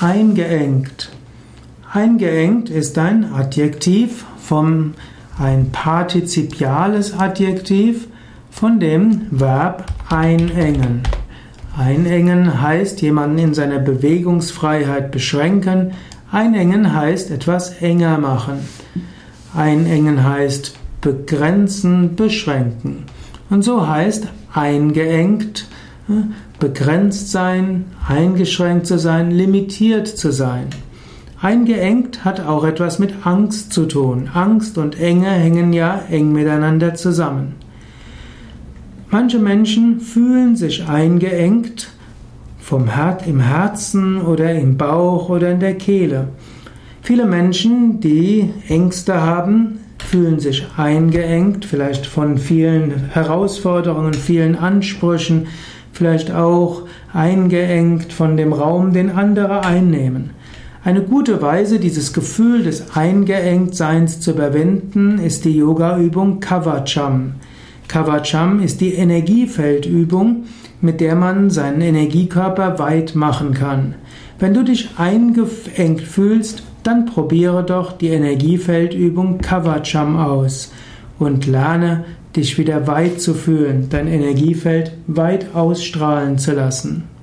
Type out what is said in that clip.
Eingeengt. Eingeengt ist ein Adjektiv vom ein partizipiales Adjektiv von dem Verb einengen. Einengen heißt jemanden in seiner Bewegungsfreiheit beschränken. Einengen heißt etwas enger machen. Einengen heißt begrenzen, beschränken. Und so heißt eingeengt, begrenzt sein, eingeschränkt zu sein, limitiert zu sein. Eingeengt hat auch etwas mit Angst zu tun. Angst und Enge hängen ja eng miteinander zusammen. Manche Menschen fühlen sich eingeengt vom Her im Herzen oder im Bauch oder in der Kehle. Viele Menschen, die Ängste haben, fühlen sich eingeengt, vielleicht von vielen Herausforderungen, vielen Ansprüchen, vielleicht auch eingeengt von dem Raum, den andere einnehmen. Eine gute Weise, dieses Gefühl des Eingeengtseins zu überwinden, ist die Yoga-Übung Kavacham. Kavacham ist die Energiefeldübung, mit der man seinen Energiekörper weit machen kann. Wenn du dich eingeengt fühlst, dann probiere doch die Energiefeldübung Kavacham aus und lerne dich wieder weit zu fühlen, dein Energiefeld weit ausstrahlen zu lassen.